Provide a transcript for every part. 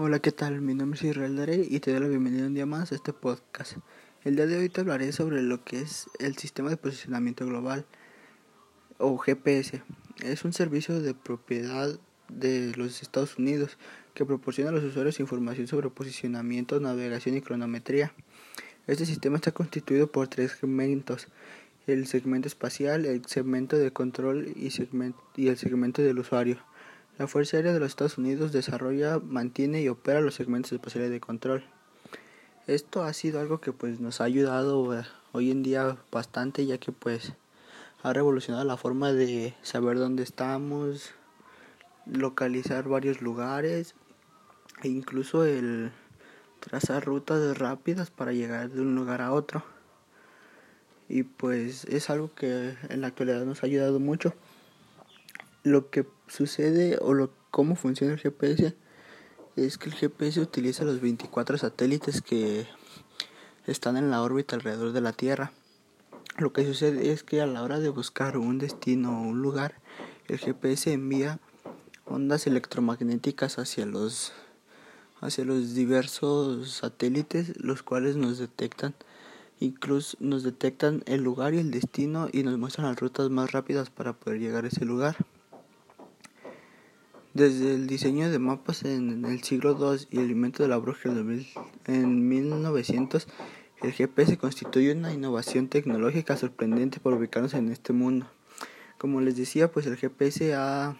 Hola, ¿qué tal? Mi nombre es Israel Darey y te doy la bienvenida un día más a este podcast. El día de hoy te hablaré sobre lo que es el Sistema de Posicionamiento Global o GPS. Es un servicio de propiedad de los Estados Unidos que proporciona a los usuarios información sobre posicionamiento, navegación y cronometría. Este sistema está constituido por tres segmentos, el segmento espacial, el segmento de control y, y el segmento del usuario. La Fuerza Aérea de los Estados Unidos desarrolla, mantiene y opera los segmentos espaciales de control. Esto ha sido algo que pues nos ha ayudado eh, hoy en día bastante ya que pues ha revolucionado la forma de saber dónde estamos, localizar varios lugares e incluso el trazar rutas rápidas para llegar de un lugar a otro. Y pues es algo que en la actualidad nos ha ayudado mucho lo que sucede o lo, cómo funciona el GPS es que el GPS utiliza los 24 satélites que están en la órbita alrededor de la Tierra. Lo que sucede es que a la hora de buscar un destino o un lugar, el GPS envía ondas electromagnéticas hacia los hacia los diversos satélites, los cuales nos detectan incluso nos detectan el lugar y el destino y nos muestran las rutas más rápidas para poder llegar a ese lugar. Desde el diseño de mapas en el siglo II y el invento de la brújula en 1900, el GPS constituye una innovación tecnológica sorprendente por ubicarnos en este mundo. Como les decía, pues el GPS ha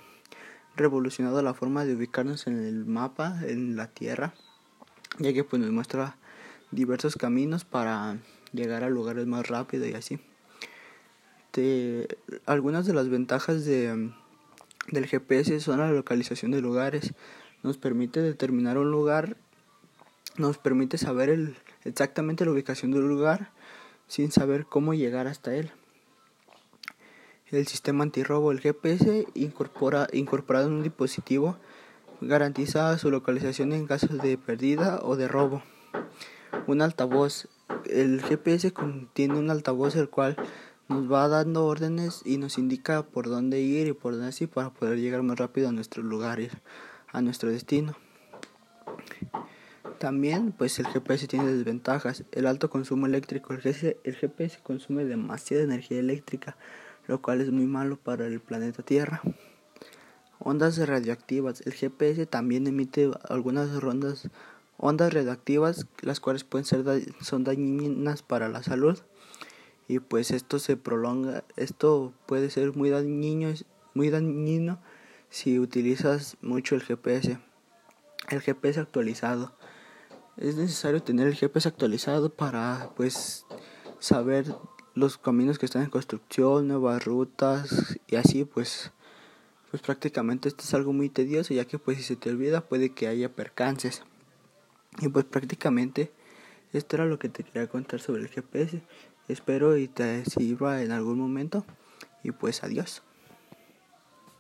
revolucionado la forma de ubicarnos en el mapa, en la Tierra, ya que pues nos muestra diversos caminos para llegar a lugares más rápido y así. algunas de las ventajas de del GPS son la localización de lugares. Nos permite determinar un lugar, nos permite saber el, exactamente la ubicación del lugar sin saber cómo llegar hasta él. El sistema antirrobo, el GPS, incorpora, incorporado en un dispositivo, garantiza su localización en caso de pérdida o de robo. Un altavoz. El GPS contiene un altavoz el cual nos va dando órdenes y nos indica por dónde ir y por dónde así para poder llegar más rápido a nuestros lugares, a nuestro destino. También, pues el GPS tiene desventajas. El alto consumo eléctrico. El GPS, consume demasiada energía eléctrica, lo cual es muy malo para el planeta Tierra. Ondas radioactivas. El GPS también emite algunas rondas, ondas radioactivas, las cuales pueden ser son dañinas para la salud y pues esto se prolonga, esto puede ser muy dañino, muy dañino si utilizas mucho el GPS. El GPS actualizado. Es necesario tener el GPS actualizado para pues saber los caminos que están en construcción, nuevas rutas y así pues pues prácticamente esto es algo muy tedioso ya que pues si se te olvida puede que haya percances. Y pues prácticamente esto era lo que te quería contar sobre el GPS. Espero y te sirva en algún momento. Y pues adiós.